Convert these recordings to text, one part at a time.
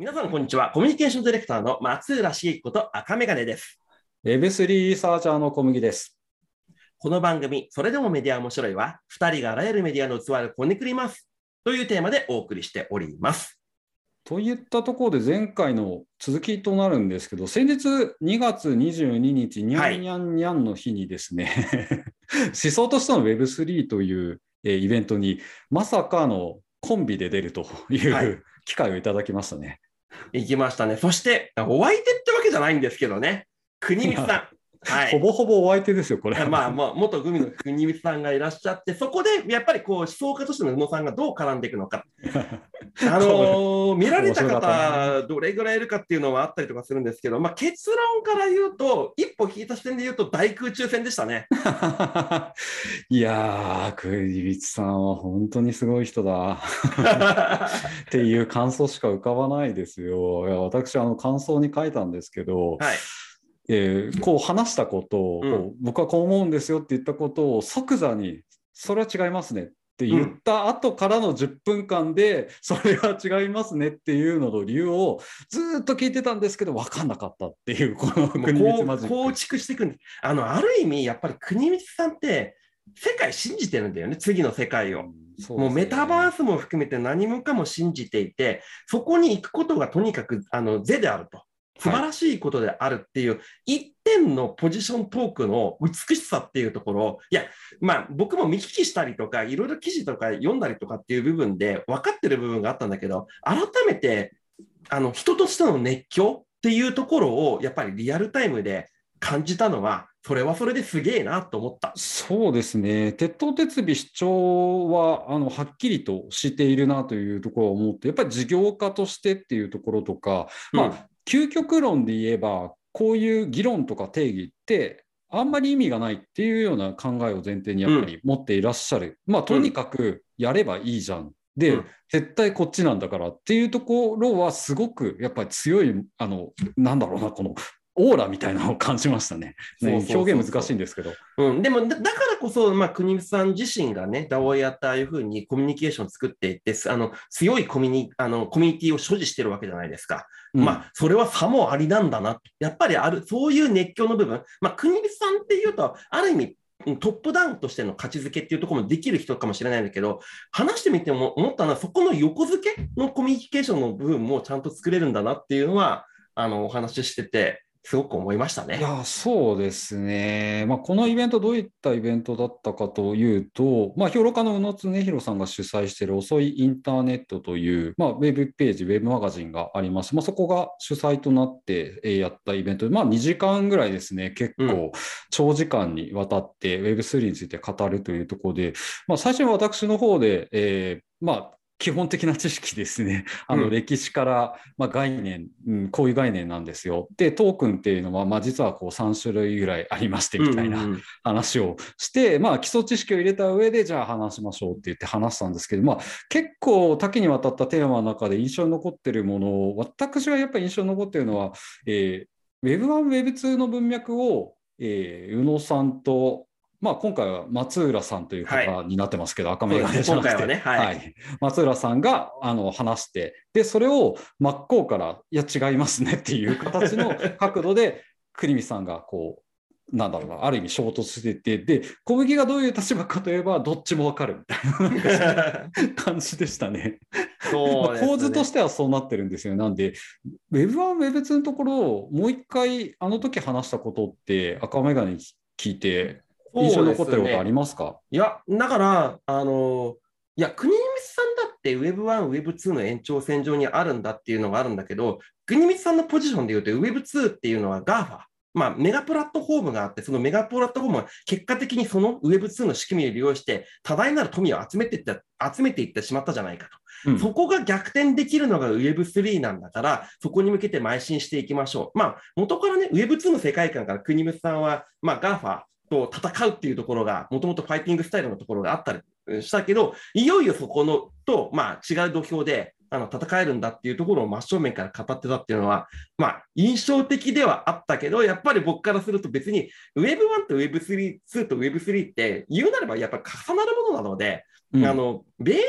皆さん、こんにちは。コミュニケーションディレクターの松浦茂樹こと赤メガネです。Web3 リサーチャーの小麦です。この番組、それでもメディア面白いは、2人があらゆるメディアの器をこねくります。というテーマでお送りしております。といったところで前回の続きとなるんですけど、先日2月22日、にゃんにゃんにゃんの日にですね、思想としての Web3 というえーイベントに、まさかのコンビで出るといはいう 機会をいただきましたね。行きましたね。そして、お相手ってわけじゃないんですけどね、国光さん。はいほぼほぼお相手ですよ、これ。まあ、まあ、元グミの国光さんがいらっしゃって、そこでやっぱりこう思想家としての宇野さんがどう絡んでいくのか。あのー見られた方、どれぐらいいるかっていうのはあったりとかするんですけど、まあ、結論から言うと、一歩引いた視点で言うと、大空中戦でしたね。いやー、栗光さんは本当にすごい人だ っていう感想しか浮かばないですよ。いや私、あの感想に書いたんですけど、はい。えーこう話したことを、うん僕はこう思うんですよって言ったことを即座に、それは違いますねって言った後からの10分間で、それは違いますねっていうのの理由をずーっと聞いてたんですけど、分かんなかったっていう、この国光マジック。構築していくんです。あの、ある意味、やっぱり国光さんって、世界信じてるんだよね、次の世界を。そうもうメタバーススも含めて何もかも信じていて、そこに行くことがとにかくあの是であると。素晴らしいことであるっていう、一点のポジショントークの美しさっていうところ、いや、まあ僕も見聞きしたりとか、いろいろ記事とか読んだりとかっていう部分で分かってる部分があったんだけど、改めて、あの、人としての熱狂っていうところを、やっぱりリアルタイムで感じたのは、それはそれですげえなと思った。そうですね、鉄頭鉄尾主張はあのはっきりとしているなというところを思って、やっぱり事業家としてっていうところとか、まあ、究極論で言えば、こういう議論とか定義って、あんまり意味がないっていうような考えを前提にやっぱり持っていらっしゃる。まあ、とにかくやればいいじゃん。で、うん絶対こっちなんだからっていうところは、すごくやっぱり強い、あの、なんだろうな、このオーラみたいなのを感じましたね。ね表現難しいんですけど。うん、でもだ、だからこそ、まあ、国光さん自身がね、DAO をやったああいうふうにコミュニケーションを作っていって、すあの強いコミュニあのコミュニティを所持してるわけじゃないですか。うんまあ、それは差もありなんだな。やっぱりある、そういう熱狂の部分。まあ、国光さんっていうと、ある意味、トップダウンとしての価値づけっていうところもできる人かもしれないんだけど、話してみても思ったのは、そこの横付けのコミュニケーションの部分もちゃんと作れるんだなっていうのは、あの、お話ししてて、すごく思いましたね。いや、そうですね。まあ、このイベント、どういったイベントだったかというと、まあ、評論家の宇野恒弘さんが主催している遅いインターネットという、まあ、ウェブページ、ウェブマガジンがありまして、まあ、そこが主催となってえーやったイベントで、まあ、2時間ぐらいですね、結う構長時間にわたって Web3 について語るというところで、まあ、最初は私の方で、えーまあ、基本的な知識ですね。あうんの歴史から、まあ、概念、うん、こういう概念なんですよ。で、トークンっていうのは、まあ、実はこう3種類ぐらいありましてみたいなうんうんうん話をして、まあ、基礎知識を入れた上で、じゃあ話しましょうって言って話したんですけど、まあ、結構多岐にわたったテーマの中で印象に残ってるものを、私はやっぱり印象に残ってるのは、えー、Web1、Web2 の文脈を、えー宇野さんと、まあ、今回は松浦さんという方になってますけど、赤目がそうですね。今回はねはい。松浦さんがあの話して、で、それを真っ向から、いや、違いますねっていう形の 角度で、国見さんがこう、なんだろうな、ある意味衝突してて、で、小麦がどういう立場かといえば、どっちもわかるみたいな感じでしたね。ね。まあ構図としてはそうなってるんですよ。なんで、Web1、Web2 のところをもう一回、あの時話したことって、赤眼鏡に聞いて、印象に残ってることありますか？いや、だから、あの、いや、国光さんだって Web1、Web2 の延長線上にあるんだっていうのがあるんだけど、国光さんのポジションで言うと Web2 っていうのは GAFA。まあ、メガプラットフォームがあって、そのメガプラットフォームは結果的にその Web2 の仕組みを利用して、多大なる富を集めていった、集めていってしまったじゃないかと。うんそこが逆転できるのが Web3 なんだから、そこに向けて邁進していきましょう。まあ、元からね、Web2 の世界観から国光さんは、まあ、GAFA と戦うっていうところが、もともとファイティングスタイルのところがあったりしたけど、いよいよそこのと、まあ、違う土俵で、あの戦えるんだっていうところを真正面から語ってたっていうのは、まあ、印象的ではあったけど、やっぱり僕からすると別に Web1 と Web3、2と Web3 って言うなればやっぱ重なるものなので、うん。あのベース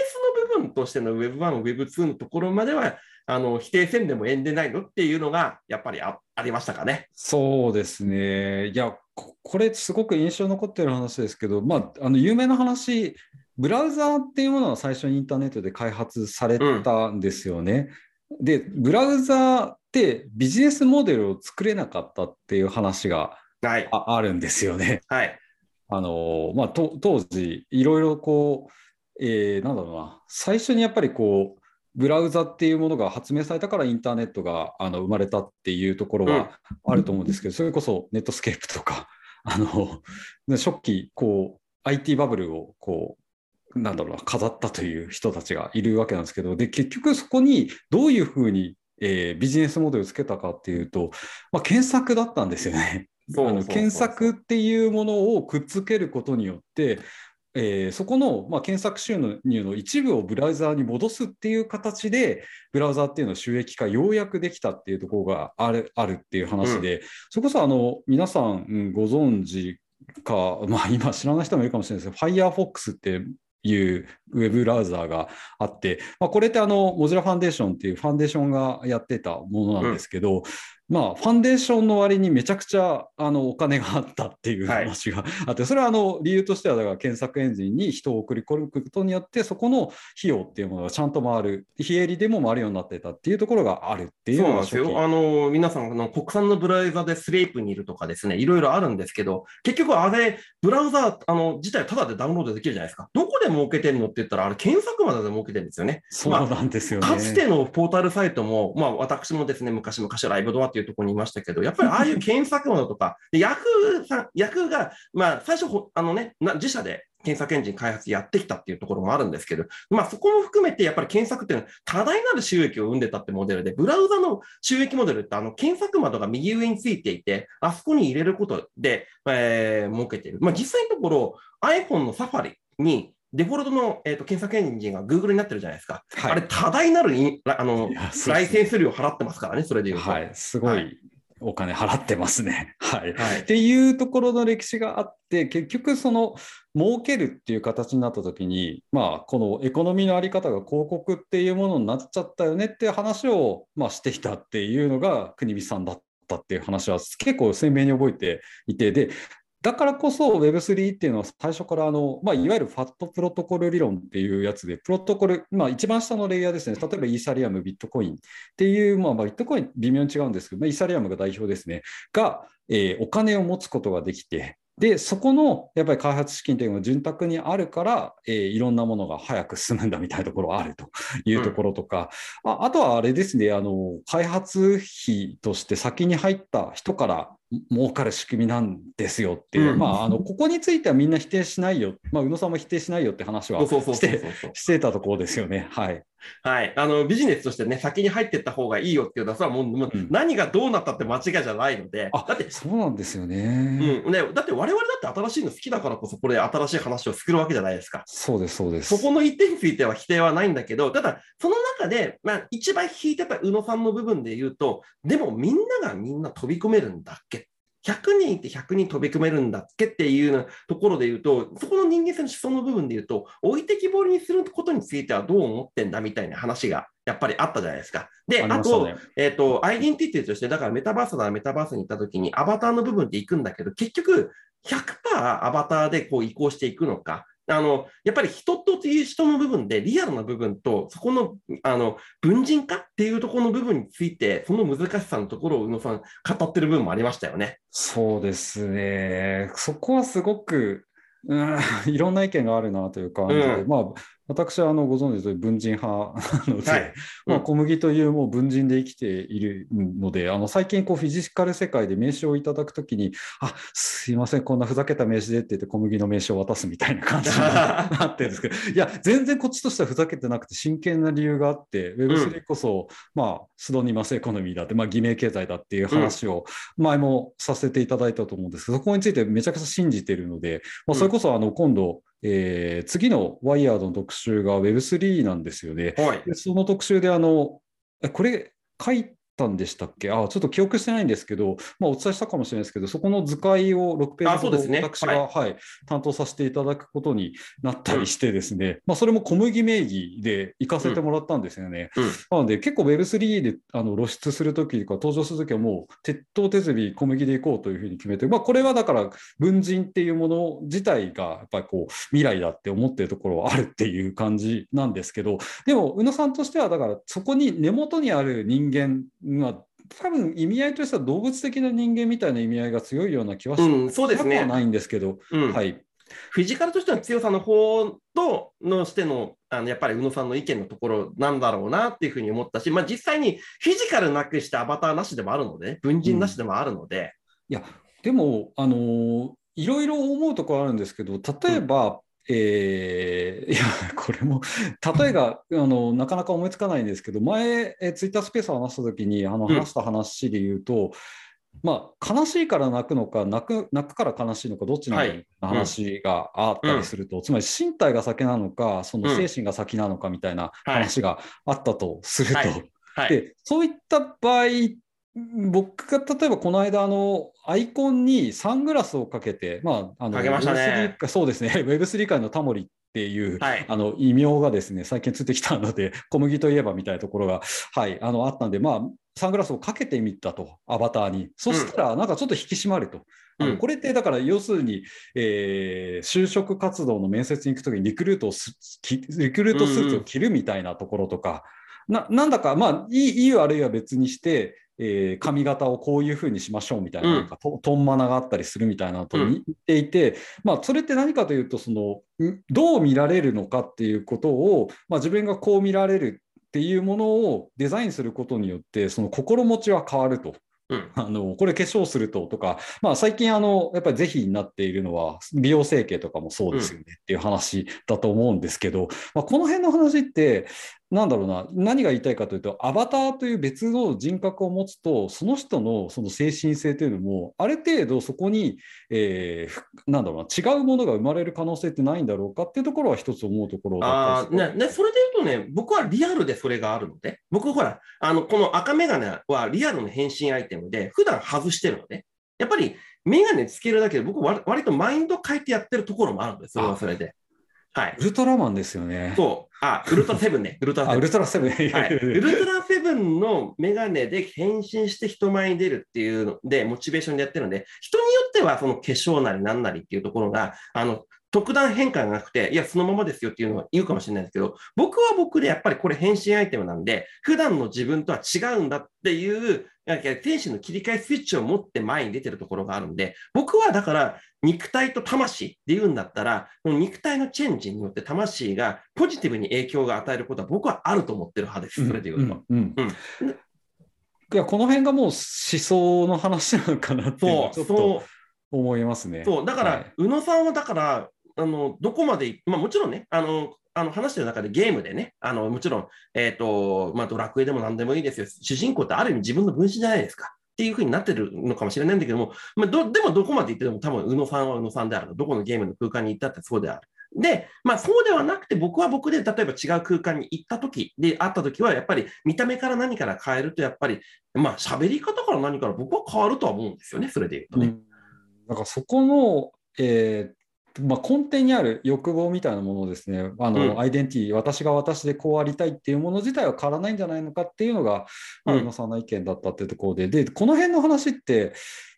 の部分としての Web1、Web2 のところまではあの否定せんでもえんでないのっていうのが、やっぱりあありましたかね。そうですね。いや、ここれ、すごく印象に残ってる話ですけど、まあ、あの有名な話、ブラウザーっていうものは最初にインターネットで開発されたんですよね。うん、で、ブラウザーってビジネスモデルを作れなかったっていう話があはい、あるんですよね。はい。あのまあ、当時、いろいろこう、えー、なんだろうな、最初にやっぱりこう、ブラウザっていうものが発明されたからインターネットがあの生まれたっていうところはあると思うんですけど、うん、それこそネットスケープとか、あの初期こう IT バブルをこうなんだろうな飾ったという人たちがいるわけなんですけどで結局そこにどういうふうに、えー、ビジネスモデルをつけたかっていうと、まあ、検索だったんですよね。検索っていうものをくっつけることによってえー、そこの、まあ、検索収入の一部をブラウザーに戻すっていう形で、ブラウザーっていうのを収益化ようやくできたっていうところがあるあるっていう話で、うん、それこそあの皆さん、うん、ご存知か、まあ、今知らない人もいるかもしれないですけど、Firefox っていうウェブブラウザーがあって、まあ、これってあの、モジュラファンデーションっていうファンデーションがやってたものなんですけど、まあ、ファンデーションの割にめちゃくちゃあのお金があったっていう話があって、はい、それはあの理由としてはだから検索エンジンに人を送り込むことによってそこの費用っていうものがちゃんと回る非営利でも回るようになってたっていうところがあるっていうそうなんですよ。あの皆さんの国産のブラウザでスレープにいるとかですねいろいろあるんですけど結局あれブラウザあの自体ただでダウンロードできるじゃないですか。どこで儲けてるのって言ったらあれ検索までで儲けてるんですよね。そうなんですよね、まあ、かつてのポータルサイトも、まあ、私もですね昔々ライブドアっていうところにいましたけど、やっぱりああいう検索ものとか、ヤフーさん、ヤフーが、まあ、最初、あのね、自社で検索エンジン開発やってきたっていうところもあるんですけど、まあ、そこも含めてやっぱり検索っていうのは多大なる収益を生んでたってモデルで、ブラウザの収益モデルってあの検索窓が右上についていて、あそこに入れることで、えー、儲けている。まあ、実際のところ iPhone のサファリにデフォルトの、えーと、検索エンジンが Google になってるじゃないですか。はい、あれ、多大なるあのライセンス料払ってますからね、それでいうと。はい、すごいお金払ってますね。はい、はい、っていうところの歴史があって結局その儲けるっていう形になった時にまあこのエコノミーの在り方が広告っていうものになっちゃったよねっていう話を、まあ、してきたっていうのが国見さんだったっていう話は結構鮮明に覚えていてでだからこそ Web3 っていうのは最初からあの、まあ、いわゆるファットプロトコル理論っていうやつで、プロトコル、まあ、一番下のレイヤーですね、例えばイーサリアム、ビットコインっていう、まあ、ビットコイン微妙に違うんですけど、まあ、イーサリアムが代表ですね、が、えー、お金を持つことができて、で、そこのやっぱり開発資金というのが潤沢にあるから、えー、いろんなものが早く進むんだみたいなところがあるというところとか、うん、ああとはあれですねあの、開発費として先に入った人から儲かる仕組みなんですよっていう、うん、まあ、あのここについてはみんな否定しないよ、まあ、宇野さんも否定しないよって話はしてしてたところですよね。はい、はい、あのビジネスとしてね、先に入っていった方がいいよっていうのは、もう、もう何がどうなったって間違いじゃないので、だってそうなんですよね,、うん。ね。だって我々だって新しいの好きだからこそ、これ、新しい話を作るわけじゃないですか。そうです、そうです。そこの一点については否定はないんだけど、ただ、その中で、まあ、一番引いてた宇野さんの部分で言うと、でもみんながみんな飛び込めるんだっけ100人いて100人飛び込めるんだっけっていうところで言うと、そこの人間性の思想の部分で言うと、置いてきぼりにすることについてはどう思ってんだみたいな話がやっぱりあったじゃないですか。で、あね、あと、えっ、ー、と、アイデンティティとして、だからメタバースならメタバースに行った時にアバターの部分で行くんだけど、結局100%アバターでこう移行していくのか、あのやっぱり人という人の部分で、リアルな部分と、そこのあの文人化っていうところの部分について、その難しさのところを宇野さん、語ってる部分もありましたよね。そうですね、そこはすごく、うん、いろんな意見があるなという感じで、うん、まあ、私はあのご存知の文人派なので、はい、まあ、小麦というもう文人で生きているので、あの最近こうフィジカル世界で名刺をいただくときに、あすいません、こんなふざけた名刺でって言って小麦の名刺を渡すみたいな感じになって るんですけど、いや、全然こっちとしてはふざけてなくて真剣な理由があって、Web3 こそ、うん、まあ、スドニマスエコノミーだって、まあ、偽名経済だっていう話を前もさせていただいたと思うんですけど、そこについてめちゃくちゃ信じているので、まあ、それこそあの今度、えー、次のワイヤードの特集が Web3 なんですよね。はい、でその特集であの、これ書いたんでしたっけ？あちょっと記憶してないんですけど、まあ、お伝えしたかもしれないですけど、そこの図解を6ページほど私が、はい、担当させていただくことになったりしてですね、うん、まあ、それも小麦名義で行かせてもらったんですよね。うん。うん、なので結構 Web3 であの露出するときとか登場するときはもう鉄頭鉄尾小麦で行こうというふうに決めて、まあ、これはだから文人っていうもの自体がやっぱりこう未来だって思ってるところはあるっていう感じなんですけどでも宇野さんとしてはだからそこに根元にある人間は多分意味合いとしては動物的な人間みたいな意味合いが強いような気はしなくはないんですけど、うん、はい。フィジカルとしての強さの方とのしてのあのやっぱり宇野さんの意見のところなんだろうなっていうふうに思ったし、まあ、実際にフィジカルなくしてアバターなしでもあるので、文人なしでもあるので。うん、いやでも、あのー、いろいろ思うところあるんですけど例えば、えー、いや、これも、例えがあのなかなか思いつかないんですけど、前、えツイッタースペースを話したときにあの話した話で言うと、うん、まあ、悲しいから泣くのか泣く、泣くから悲しいのか、どっちなのか話があったりすると、うん、つまり身体が先なのか、その精神が先なのかみたいな話があったとすると、はい。はい、でそういった場合僕が例えばこの間あのアイコンにサングラスをかけて、まあ、あのかけましたね。そうですね。Web3 界のタモリっていう、はい、あの異名がですね最近ついてきたので 小麦といえばみたいなところが、はい、あのあったんで、まあ、サングラスをかけてみたとアバターに。そしたらなんかちょっと引き締まると。うん、これってだから要するに、えー、就職活動の面接に行くときにリクルートをリクルートスーツを着るみたいなところとか、うん、ななんだかまあいいいい悪いは別にしてえー、髪型をこういうふうにしましょうみたいな,、なんかととんまながあったりするみたいなと言っていて、うん、まあ、それって何かというとそのどう見られるのかっていうことを、まあ、自分がこう見られるっていうものをデザインすることによってその心持ちは変わると。うん、あのこれ化粧するととか、まあ、最近あのやっぱり是非になっているのは美容整形とかもそうですよねっていう話だと思うんですけど、まあ、この辺の話ってなんだろうな、何が言いたいかというと、アバターという別の人格を持つと、その人のその精神性というのも、ある程度そこに、えー、なんだろうな、違うものが生まれる可能性ってないんだろうかっていうところは一つ思うところだったねね、それで言うとね、僕はリアルでそれがあるので、僕ほら、あのこの赤眼鏡はリアルの変身アイテムで、普段外してるので、やっぱり眼鏡つけるだけで、僕割、割とマインド変えてやってるところもあるんです、それはそれで。はい。ウルトラマンですよね。そう。あ、ウルトラセブンね。ウルトラセブン。ウルトラセブン。はい。ウルトラセブンのメガネで変身して人前に出るっていうので、モチベーションでやってるので、人によってはその化粧なりなんなりっていうところが、あの、特段変化がなくて、いや、そのままですよっていうのは言うかもしれないですけど、僕は僕でやっぱりこれ変身アイテムなんで、普段の自分とは違うんだっていう、天使の切り替えスイッチを持って前に出てるところがあるんで、僕はだから肉体と魂で言うんだったら、肉体のチェンジによって魂がポジティブに影響が与えることは僕はあると思ってる派です、それで言うと。うんうん。うん、いやこの辺がもう思想の話なのかなってちょっと思いますね。そうだから、はい、宇野さんはだからあのどこまで、まあ、もちろんねあのあの話してる中でゲームでね、あのもちろん、えーとまあ、ドラクエでも何でもいいですよ、主人公ってある意味自分の分身じゃないですか。っていうふうになってるのかもしれないんだけども、まあ、どでもどこまで行っても多分宇野さんは宇野さんである。どこのゲームの空間に行ったってそうである。で、まあそうではなくて僕は僕で例えば違う空間に行った時で会った時はやっぱり見た目から何から変えるとやっぱりまあ喋り方から何から僕は変わるとは思うんですよね、それで言うとね。うん、なんかそこの、えーまあ、根底にある欲望みたいなものをですね、あの、うん、アイデンティティ、私が私でこうありたいっていうもの自体は変わらないんじゃないのかっていうのが、うん、野さんの意見だったっていうところで、で、この辺の話って、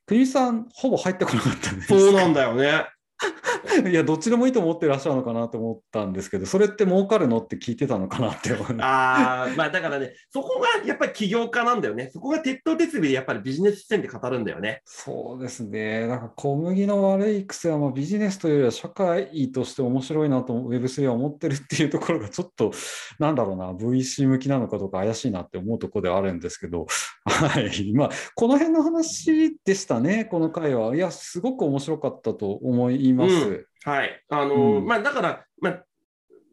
国さん、ほぼ入ってこなかったんですそうなんだよね。いや、どっちでもいいと思ってらっしゃるのかなと思ったんですけど、それって儲かるのって聞いてたのかなって思う。ああ、まあだからね、そこがやっぱり起業家なんだよね。そこが鉄頭鉄尾でやっぱりビジネス視点で語るんだよね。そうですね。なんか小麦の悪い癖はまあビジネスというよりは社会として面白いなと Web3 は思ってるっていうところがちょっと、なんだろうな、VC 向きなのかどうか怪しいなって思うところではあるんですけど、はい。まあ、この辺の話でしたね、この回は。いや、すごく面白かったと思います。うんはい。あの、うん、まあ、だから、まあ、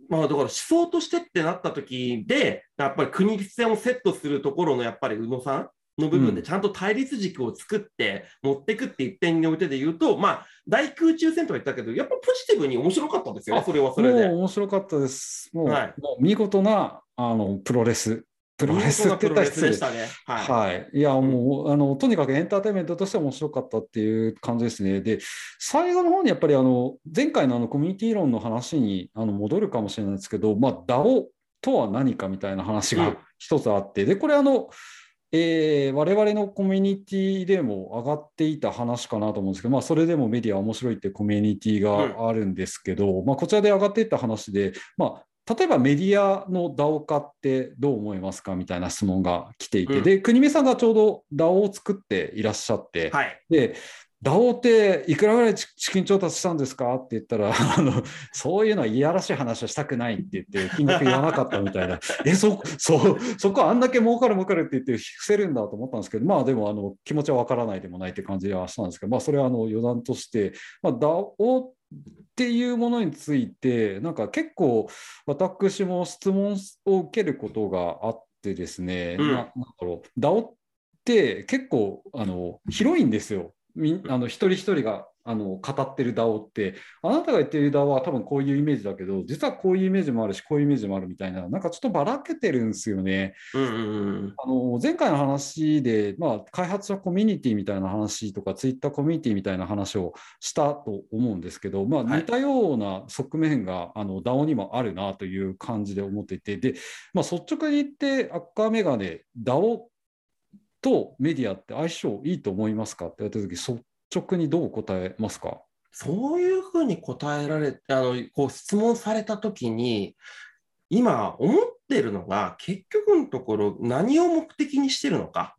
まあ、だから思想としてってなった時で、やっぱり国立線をセットするところのやっぱり宇野さんの部分でちゃんと対立軸を作って持っていくって一点においてで言うと、まあ、大空中戦とは言ったけど、やっぱポジティブに面白かったですよね、それはそれで。もう面白かったです。もうはい、もう見事なあのプロレスプロレスって言ったら失礼でしたね。はい。はい。いや、もう、あの、とにかくエンターテインメントとしては面白かったっていう感じですね。で、最後の方にやっぱり、あの、前回のあのコミュニティ論の話にあの戻るかもしれないですけど、まあ、DAO とは何かみたいな話うんが一つあって、で、これあの、えー我々のコミュニティでも上がっていた話かなと思うんですけど、まあ、それでもメディア面白いってコミュニティがあるんですけど、まあ、こちらで上がっていった話で、まあ、例えばメディアの DAO 化ってどう思いますかみたいな質問が来ていて、うんで、国見さんがちょうど DAO を作っていらっしゃって、はい。で、DAO っていくらぐらい資金調達したんですかって言ったら、あのそういうのはいやらしい話はしたくないって言って、金額言わなかったみたいな、え、そ、そ、そこあんだけ儲かる儲かるって言って伏せるんだと思ったんですけど、まあでもあの気持ちはわからないでもないって感じはしたんですけど、まあそれはあの余談として、まあ DAO っていうものについて、なんか結構私も質問を受けることがあってですね、うんななんだろう、DAO って結構あの広いんですよ。みんあの一人一人があの語ってる DAO って、あなたが言ってる DAO は多分こういうイメージだけど、実はこういうイメージもあるし、こういうイメージもあるみたいな、なんかちょっとばらけてるんですよね。うんうんうん。あの前回の話で、まあ、開発者コミュニティみたいな話とか、ツイッターコミュニティみたいな話をしたと思うんですけど、まあ、はい似たような側面が、あの DAO にもあるなという感じで思っていて、でまあ、率直に言って、赤メガネ、DAO とメディアって相性いいと思いますかって言われたとき、率直にどう答えますか？そういうふうに答えられあのこう質問されたときに、今思ってるのが、結局のところ何を目的にしてるのか。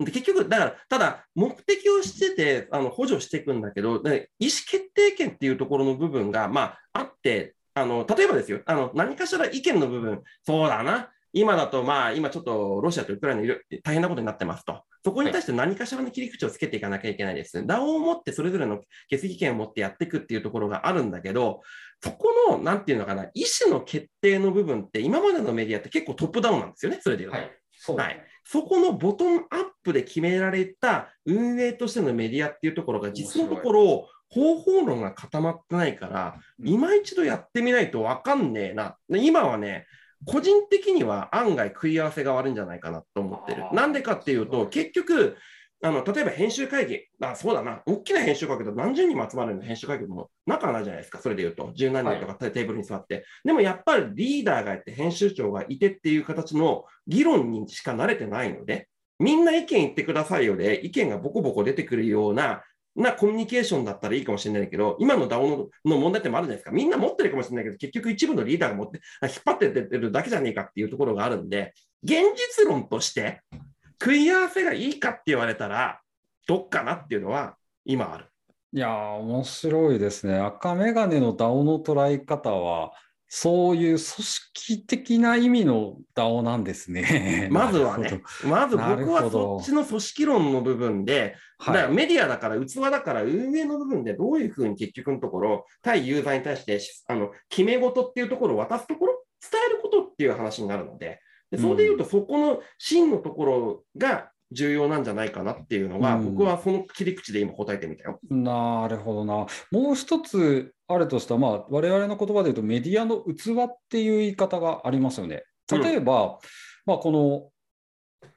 で結局、だから、ただ、目的をしててあの補助していくんだけど、意思決定権っていうところの部分が、まあ、あって、あの例えばですよあの、何かしら意見の部分、そうだな、今だと、まあ、今ちょっとロシアとウクライナいろ大変なことになってますと。そこに対して何かしらの切り口をつけていかなきゃいけないです。DAO を持ってそれぞれの決議権を持ってやっていくっていうところがあるんだけど、そこの、なんていうのかな、意思の決定の部分って、今までのメディアって結構トップダウンなんですよね、それでいうと。そうはい。そこのボトムアップで決められた運営としてのメディアっていうところが、実のところ、方法論が固まってないから、うん。今一度やってみないと分かんねえな。で今はね、個人的には案外食い合わせが悪いんじゃないかなと思ってるなんでかっていうと、結局、あの例えば編集会議、あそうだな、大きな編集会議だと何十人も集まるの編集会議も仲がないじゃないですか、それで言うと、十何人とかテーブルに座って。でもやっぱりリーダーがいて、編集長がいてっていう形の議論にしか慣れてないので、みんな意見言ってくださいよで、意見がボコボコ出てくるような、なコミュニケーションだったらいいかもしれないけど、今の DAO のの問題点もあるじゃないですか。みんな持ってるかもしれないけど、結局一部のリーダーが持って、あ引っ張って出てるだけじゃねえかっていうところがあるんで、現実論として食い合わせがいいかって言われたら、どっかなっていうのは今ある。いやー、面白いですね。赤メガネの DAO の捉え方は、そういう組織的な意味の DAO なんですね。まずはね、まず僕はそっちの組織論の部分で。だからメディアだから、器だから、運営の部分でどういうふうに結局のところ、対ユーザーに対してあの決め事っていうところを渡すところ、伝えることっていう話になるので、でそれでいうと、そこの真のところが重要なんじゃないかなっていうのが、うん僕はその切り口で今答えてみたよ。なるほどな。もう一つあるとしたら、まあ、我々の言葉で言うとメディアの器っていう言い方がありますよね。例えば、まあ、この、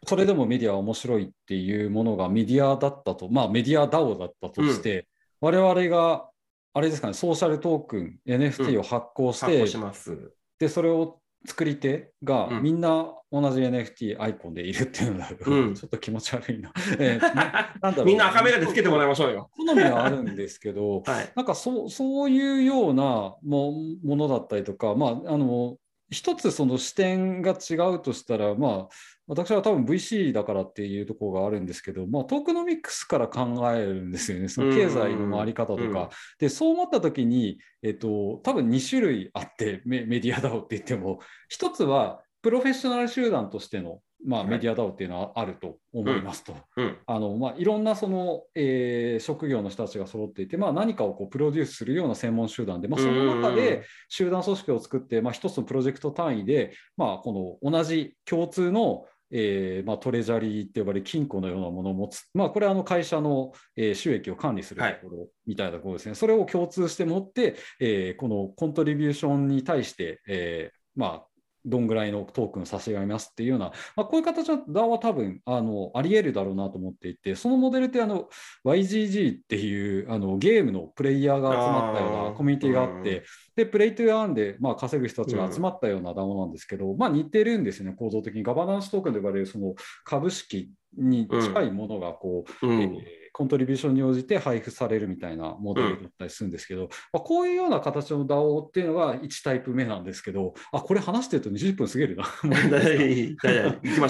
それでもメディアは面白いっていうものがメディアだったと、まあ、メディア DAO だったとして、我々が、あれですかね、ソーシャルトークン、NFT を発行して、します。で、それを作り手がうんみんな同じ NFT アイコンでいるっていうのが、うん ちょっと気持ち悪いな。えー ななんだろうみんな赤目がでつけてもらいましょうよ。好みはあるんですけど、はい。なんかそうそういうようなもものだったりとか、まあ、あの一つその視点が違うとしたら、まあ、私は多分 VC だからっていうところがあるんですけど、まあ、トークノミックスから考えるんですよね、その経済の回り方とか。うん。で、そう思ったときに、えっと、多分2種類あって、メメディア DAO って言っても、一つはプロフェッショナル集団としての、まあ、はい。メディア DAO っていうのはあると思いますと。うん。あのまあ、いろんなその、えー職業の人たちが揃っていて、まあ、何かをこうプロデュースするような専門集団で、まあ、その中で集団組織を作って、まあ、一つのプロジェクト単位で、まあ、この同じ共通の、えーまあ、トレジャリーって呼ばれる金庫のようなものを持つ、まあ、これはあの会社の、えー収益を管理するところみたいなところですね、それを共通して持って、えーこのコントリビューションに対して、えーまあ、どんぐらいのトークンを差し上げますっていうような、まあ、こういう形の DAO は多分あのあり得るだろうなと思っていて、そのモデルってあの YGG っていうあのゲームのプレイヤーが集まったようなコミュニティがあって、で、プレイトゥーアーンで、まあ、稼ぐ人たちが集まったような DAO なんですけど、まあ似てるんですよね、構造的に。ガバナンストークンと呼ばれるその株式に近いものがこう、うん。えーコントリビューションに応じて配布されるみたいなモデルだったりするんですけど、まあ、こういうような形の DAO っていうのが1タイプ目なんですけど、あ、これ話してると20分過ぎるな。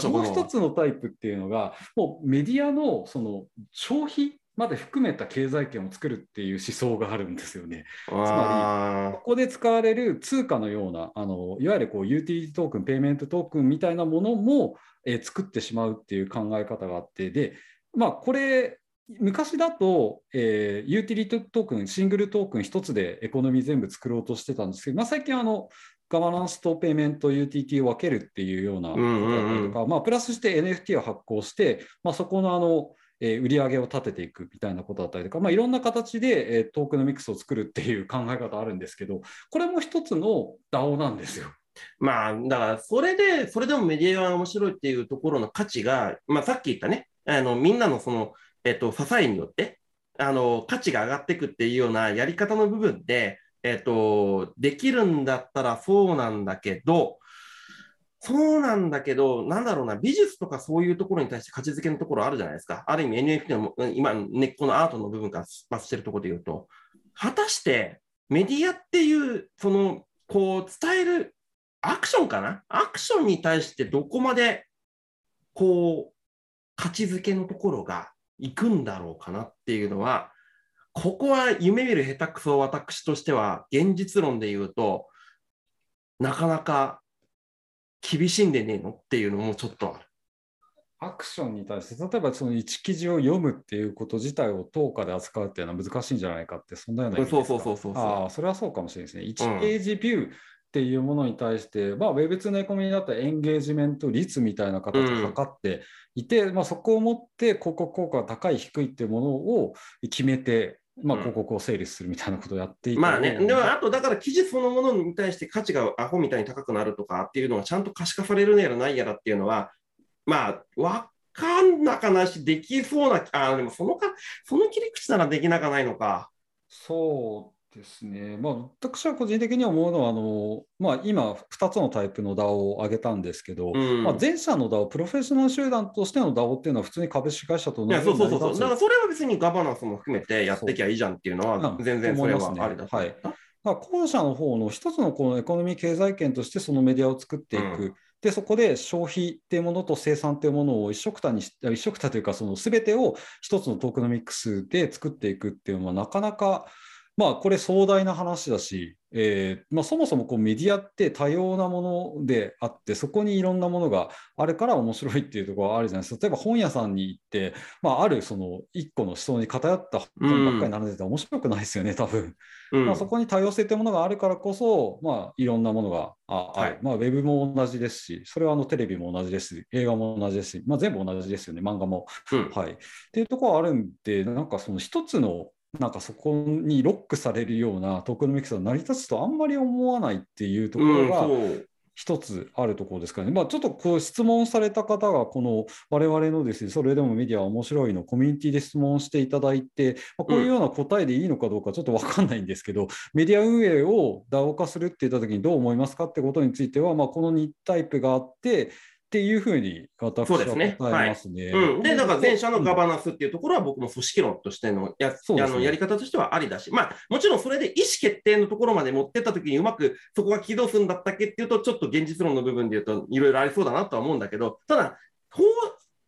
もう一つのタイプっていうのが、もうメディアのその消費まで含めた経済圏を作るっていう思想があるんですよね。あここで使われる通貨のような、あのいわゆるこうユーティリティトークン、ペイメントトークンみたいなものも、えー作ってしまうっていう考え方があって、で、まあ、これ、昔だと、えーユーティリティトークン、シングルトークン一つでエコノミー全部作ろうとしてたんですけど、まあ、最近あの、ガバナンスとペイメント、UTT を分けるっていうようなことだったりとか、まあ、プラスして NFT を発行して、まあ、そこのあの、えー売り上げを立てていくみたいなことだったりとか、まあ、いろんな形で、えートークのミックスを作るっていう考え方あるんですけど、これも一つの DAO なんですよ。まあ、だから、それで、それでもメディアが面白いっていうところの価値が、まあ、さっき言ったね、あの、みんなのその、えっと、支えによって、あの、価値が上がっていくっていうようなやり方の部分で、えっと、できるんだったらそうなんだけど、そうなんだけど、なんだろうな、美術とかそういうところに対して価値づけのところあるじゃないですか。ある意味 NFT の今、根っこのアートの部分から出発してるところで言うと、果たしてメディアっていう、その、こう、伝えるアクションかな？アクションに対してどこまで、こう、価値づけのところが行くんだろうかなっていうのは、ここは夢見る下手くそ私としては、現実論で言うと、なかなか厳しいんでねえのっていうのもちょっとある。アクションに対して、例えばその1記事を読むっていうこと自体を等価で扱うっていうのは難しいんじゃないかって、そんなような意味ですか？そうそうそうそうああ、それはそうかもしれないですね。1ページビューっていうものに対して、まあ、ウェブ2のエコノミーだったらエンゲージメント率みたいな形を測っていて、まあ、そこをもって広告効果が高い、低いっていうものを決めて、まあ、うん。広告を整理するみたいなことをやっていて、まあね、でもあとだから記事そのものに対して価値がアホみたいに高くなるとかっていうのがちゃんと可視化されるやらないやらっていうのは、まあ、わかんなかないし、できそうな、あでもそのか、その切り口ならできなかないのか。そうですね、まあ、私は個人的に思うのは、あのまあ、今、2つのタイプの DAO を挙げたんですけど、うん。まあ、前者の DAO、プロフェッショナル集団としての DAO っていうのは、普通に株式会社と同じそうそうそうだからそれは別にガバナンスも含めてやってきゃいいじゃんっていうのは、うん全然それ思いますね。はありだと思った。だから後者の方の一つのこのエコノミー経済圏としてそのメディアを作っていく、うん。でそこで消費っていうものと生産っていうものを一緒くたにし一緒くたというかその全てを一つのトークノミックスで作っていくっていうのはなかなかまあこれ壮大な話だし、えーまあ、そもそもこうメディアって多様なものであってそこにいろんなものがあるから面白いっていうところがあるじゃないですか。例えば本屋さんに行って、まあ、あるその一個の思想に偏った本ばっかり並んでて面白くないですよね多分。うん。まあ、そこに多様性というものがあるからこそ、まあ、いろんなものがあはい。まあ、ウェブも同じですし、それはあのテレビも同じですし、映画も同じですし、まあ、全部同じですよね、漫画も。うん。はい、っていうところはあるんで、なんかその一つの、なんかそこにロックされるようなトークノミクスが成り立つとあんまり思わないっていうとこうん、ろが。一つあるところですかね。まあ、ちょっとこう質問された方が、この我々のですね、それでもメディアは面白いのコミュニティで質問していただいて、まあ、こういうような答えでいいのかどうかちょっと分かんないんですけど、メディア運営を DAO 化するって言ったときにどう思いますかってことについては、まあ、この2タイプがあって、っていうふうに私はそうですね答えますね。うん、で、だから前者のガババナンスっていうところは僕も組織論としてのや,、そうですねあのやり方としてはありだし、まあ、もちろんそれで意思決定のところまで持ってったときにうまくそこが起動するんだったっけっていうと、ちょっと現実論の部分で言うといろいろありそうだなとは思うんだけど、ただ、こ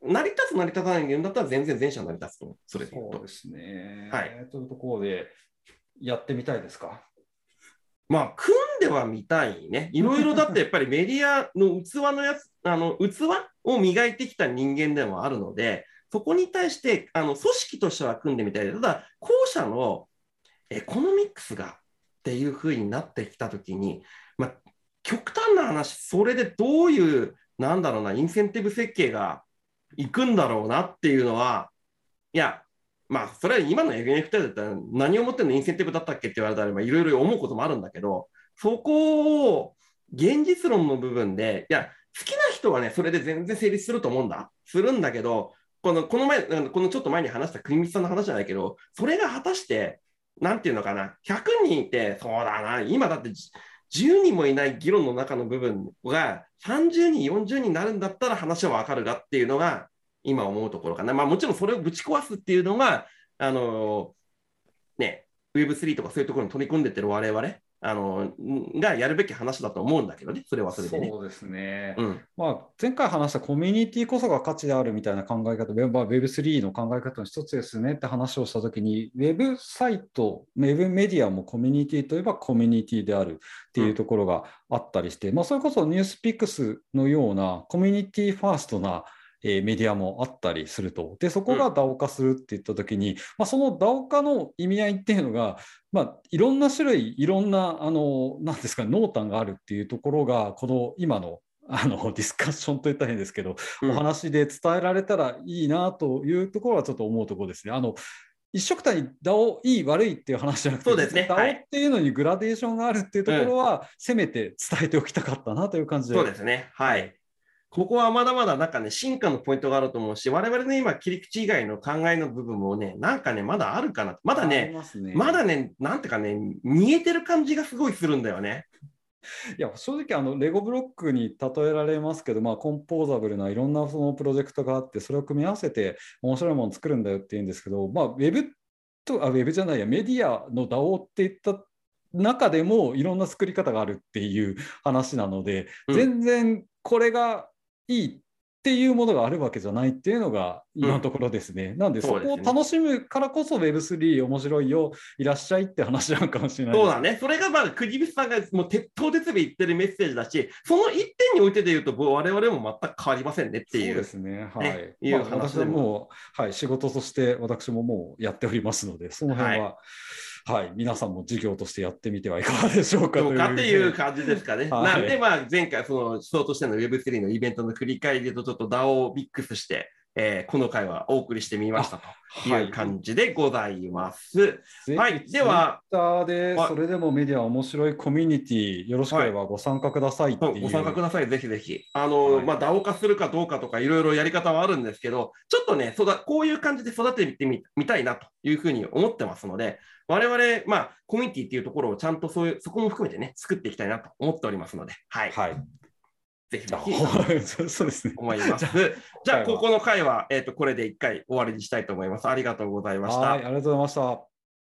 う成り立つ成り立たないんだったら全然前者成り立つとそれで言うとそうで。すね。はい。というところで、やってみたいですか？まあ、組んではみたいね。いろいろだってやっぱりメディアの器のやつ、あの器を磨いてきた人間でもあるので、そこに対してあの組織としては組んでみたい、ただ、後者のエコノミックスがっていうふうになってきたときに、まあ、極端な話、それでどういう、なんだろうな、インセンティブ設計がいくんだろうなっていうのは、いや、まあ、それは今の FNFT だったら何をもってのインセンティブだったっけって言われたら、いろいろ思うこともあるんだけど、そこを現実論の部分で、いや、好きな人はね、それで全然成立すると思うんだ。するんだけど、このこの前、このちょっと前に話した国光さんの話じゃないけど、それが果たして、なんていうのかな、100人いて、そうだな、今だって10人もいない議論の中の部分が30人、40人になるんだったら話はわかるがっていうのが、今思うところかな。まあもちろんそれをぶち壊すっていうのが、あのね、Web3 とかそういうところに取り組んでってる我々あのがやるべき話だと思うんだけどね、それはそれでね。そうですね。うん、まあ、前回話したコミュニティこそが価値であるみたいな考え方、Web3 の考え方の一つですねって話をしたときに、Web サイト、Web メディアもコミュニティといえばコミュニティであるっていうところがあったりして、うん、まあ、それこそニュースピックスのようなコミュニティファーストなえー、メディアもあったりすると。で、そこが DAO 化するって言ったときに、うん、まあ、その DAO 化の意味合いっていうのが、まあ、いろんな種類、いろんな、あの、なんですか、濃淡があるっていうところが、この今のあのディスカッションといったら変ですけど、うん、お話で伝えられたらいいなというところはちょっと思うところですね。あの一色単に DAO いい悪いっていう話じゃなくて、そうですね、DAO っていうのにグラデーションがあるっていうところは、せめて伝えておきたかったなという感じで。そうですね。はい。ここはまだまだなんかね、進化のポイントがあると思うし、我々の今、切り口以外の考えの部分もね、なんかね、まだあるかな。まだね、ねまだね、なんていうかね、見えてる感じがすごいするんだよね。いや正直あのレゴブロックに例えられますけど、まあ、コンポーザブルないろんなそのプロジェクトがあってそれを組み合わせて面白いものを作るんだよって言うんですけど、まあ、ウェブとあウェブじゃないやメディアの DAO っていった中でもいろんな作り方があるっていう話なので、うん、全然これがいいっていうものがあるわけじゃないっていうのが今のところですね。うん、なんでそこを楽しむからこそ Web3 面白いよ、いらっしゃいって話なのかもしれないそうだね。それがまあ国光さんがもう鉄頭鉄尾言ってるメッセージだし、その一点においてで言うと我々も全く変わりませんねっていう。そうですね。はい。ね、いう話、まあ、私はもう、はい、仕事として私ももうやっておりますので、その辺は。はいはい、皆さんも授業としてやってみてはいかがでしょうかというかっていう感じですかね。はい、なんで、まあ、前回、その思想としての Web3 のイベントの繰り返りとちょっと DAO をミックスして、えー、この回はお送りしてみましたという感じでございます。はい、では。ツイッターで、それでもメディア面白いコミュニティ、よろしければご参加くださいご参加ください、ぜひぜひ。あの、はい、まあ、ダオ化するかどうかとか、いろいろやり方はあるんですけど、ちょっとね、そだこういう感じで育ててみみたいなというふうに思ってますので、我々、まあ、コミュニティっていうところをちゃんとそういう、そこも含めてね、作っていきたいなと思っておりますので、はい。はいぜひぜひ そうですね。思います。じゃあ、ここの回は、えっ、ー、と、これで一回終わりにしたいと思います。ありがとうございました。はい、ありがとうございました。